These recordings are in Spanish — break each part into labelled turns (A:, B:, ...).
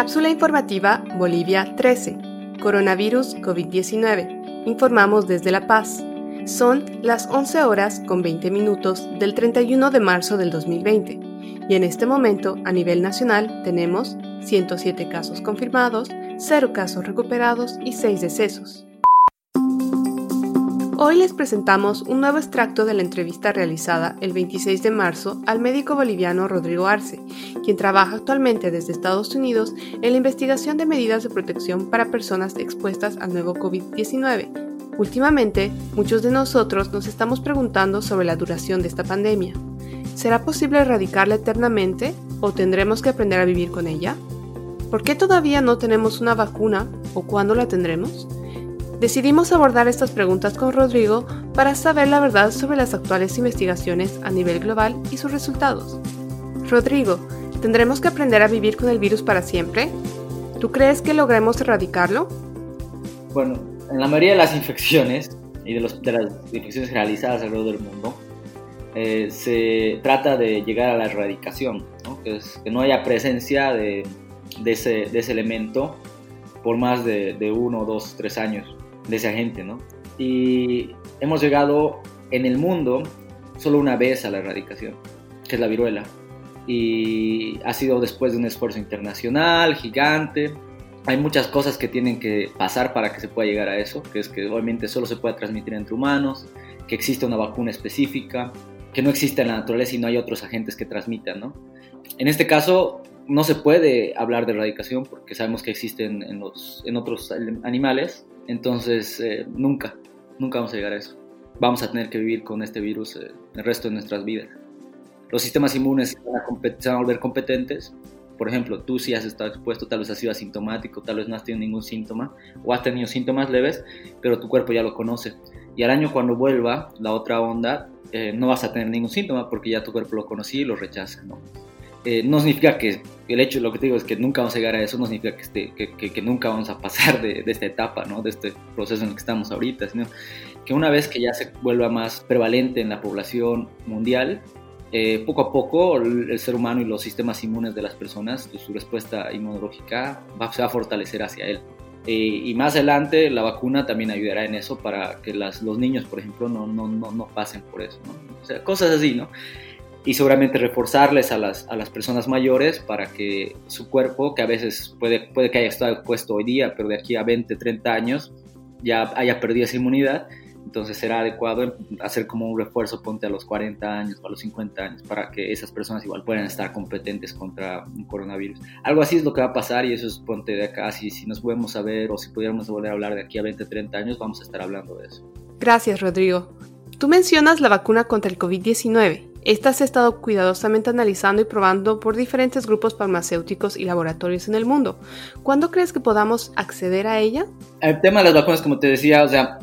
A: Cápsula informativa Bolivia 13. Coronavirus COVID-19. Informamos desde La Paz. Son las 11 horas con 20 minutos del 31 de marzo del 2020 y en este momento a nivel nacional tenemos 107 casos confirmados, 0 casos recuperados y 6 decesos. Hoy les presentamos un nuevo extracto de la entrevista realizada el 26 de marzo al médico boliviano Rodrigo Arce, quien trabaja actualmente desde Estados Unidos en la investigación de medidas de protección para personas expuestas al nuevo COVID-19. Últimamente, muchos de nosotros nos estamos preguntando sobre la duración de esta pandemia. ¿Será posible erradicarla eternamente o tendremos que aprender a vivir con ella? ¿Por qué todavía no tenemos una vacuna o cuándo la tendremos? Decidimos abordar estas preguntas con Rodrigo para saber la verdad sobre las actuales investigaciones a nivel global y sus resultados. Rodrigo, ¿tendremos que aprender a vivir con el virus para siempre? ¿Tú crees que logremos erradicarlo?
B: Bueno, en la mayoría de las infecciones y de, las infecciones realizadas alrededor del mundo, eh, se trata de llegar a la erradicación, Que, que, no haya presencia de, ese, elemento por más de, de uno, dos, tres años de ese agente, ¿no? Y hemos llegado en el mundo solo una vez a la erradicación, que es la viruela. Y ha sido después de un esfuerzo internacional gigante. Hay muchas cosas que tienen que pasar para que se pueda llegar a eso, que es que obviamente solo se puede transmitir entre humanos, que existe una vacuna específica, que no existe en la naturaleza y no hay otros agentes que transmitan, ¿no? En este caso, no se puede hablar de erradicación porque sabemos que existen en, otros animales, entonces, eh, nunca, nunca vamos a llegar a eso. Vamos a tener que vivir con este virus eh, el resto de nuestras vidas. Los sistemas inmunes se van, a volver competentes. Por ejemplo, tú si has estado expuesto, tal vez has sido asintomático, tal vez no has tenido ningún síntoma o has tenido síntomas leves, pero tu cuerpo ya lo conoce. Y al año cuando vuelva la otra onda, eh, no vas a tener ningún síntoma porque ya tu cuerpo lo conocía y lo rechaza. ¿no? Eh, no significa que el hecho, lo que te digo es que nunca vamos a llegar a eso, no significa que, este, que, que, nunca vamos a pasar de, esta etapa, ¿no? de este proceso en el que estamos ahorita, sino que una vez que ya se vuelva más prevalente en la población mundial, eh, poco a poco el, ser humano y los sistemas inmunes de las personas, pues, su respuesta inmunológica va, se va a fortalecer hacia él. Eh, y más adelante la vacuna también ayudará en eso para que las, los niños, por ejemplo, no, no, no, no pasen por eso. ¿no? O sea, cosas así, ¿no? Y seguramente reforzarles a las, a las personas mayores para que su cuerpo, que a veces puede, puede que haya estado expuesto hoy día, pero de aquí a 20, 30 años ya haya perdido esa inmunidad, entonces será adecuado hacer como un refuerzo, ponte a los 40 años o a los 50 años, para que esas personas igual puedan estar competentes contra un coronavirus. Algo así es lo que va a pasar y eso es ponte de acá, si, si nos podemos saber o si pudiéramos volver a hablar de aquí a 20, 30 años, vamos a estar hablando de eso.
A: Gracias, Rodrigo. Tú mencionas la vacuna contra el COVID-19 esta se ha estado cuidadosamente analizando y probando por diferentes grupos farmacéuticos y laboratorios en el mundo. ¿Cuándo crees que podamos acceder a ella?
B: El tema de las vacunas, como te decía, o sea,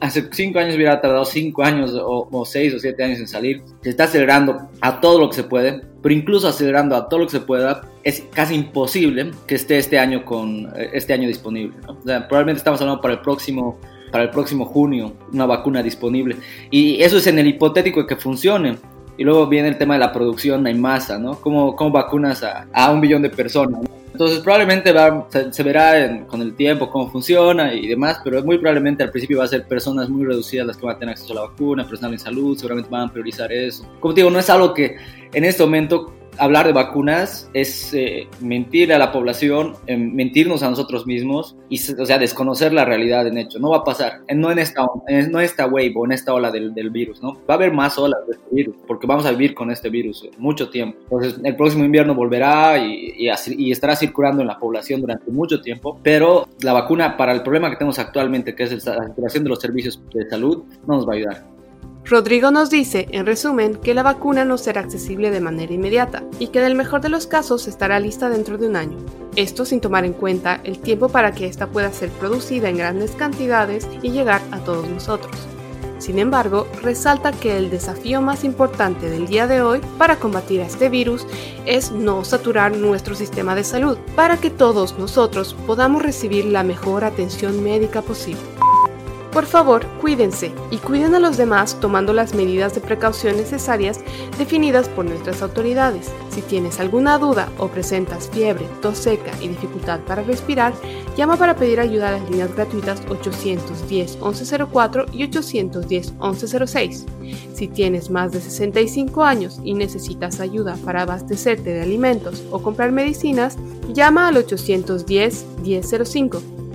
B: hace cinco años hubiera tardado cinco años o, seis o siete años en salir. Se está acelerando a todo lo que se puede, pero incluso acelerando a todo lo que se pueda, es casi imposible que esté este año con este año disponible. O sea, probablemente estamos hablando para el próximo para el próximo junio una vacuna disponible y eso es en el hipotético de que funcione y luego viene el tema de la producción en masa, ¿no? ¿Cómo, cómo vacunas a, a, un billón de personas? Entonces probablemente va, se, verá con el tiempo cómo funciona y demás, pero muy probablemente al principio va a ser personas muy reducidas las que van a tener acceso a la vacuna, personal en salud, seguramente van a priorizar eso. Como digo, no es algo que en este momento hablar de vacunas es eh, mentir a la población, eh, mentirnos a nosotros mismos y, o sea, desconocer la realidad en hecho. No va a pasar, no en esta, no en esta wave o en esta ola del, del, virus, ¿no? Va a haber más olas de este virus porque vamos a vivir con este virus mucho tiempo. Entonces, el próximo invierno volverá y, y, y, estará circulando en la población durante mucho tiempo, pero la vacuna para el problema que tenemos actualmente, que es la circulación de los servicios de salud, no nos va a ayudar.
A: Rodrigo nos dice, en resumen, que la vacuna no será accesible de manera inmediata y que en el mejor de los casos estará lista dentro de un año. Esto sin tomar en cuenta el tiempo para que ésta pueda ser producida en grandes cantidades y llegar a todos nosotros. Sin embargo, resalta que el desafío más importante del día de hoy para combatir a este virus es no saturar nuestro sistema de salud para que todos nosotros podamos recibir la mejor atención médica posible. Por favor, cuídense y cuiden a los demás tomando las medidas de precaución necesarias definidas por nuestras autoridades. Si tienes alguna duda o presentas fiebre, tos seca y dificultad para respirar, llama para pedir ayuda a las líneas gratuitas 810-1104 y 810-1106. Si tienes más de 65 años y necesitas ayuda para abastecerte de alimentos o comprar medicinas, llama al 810-1005.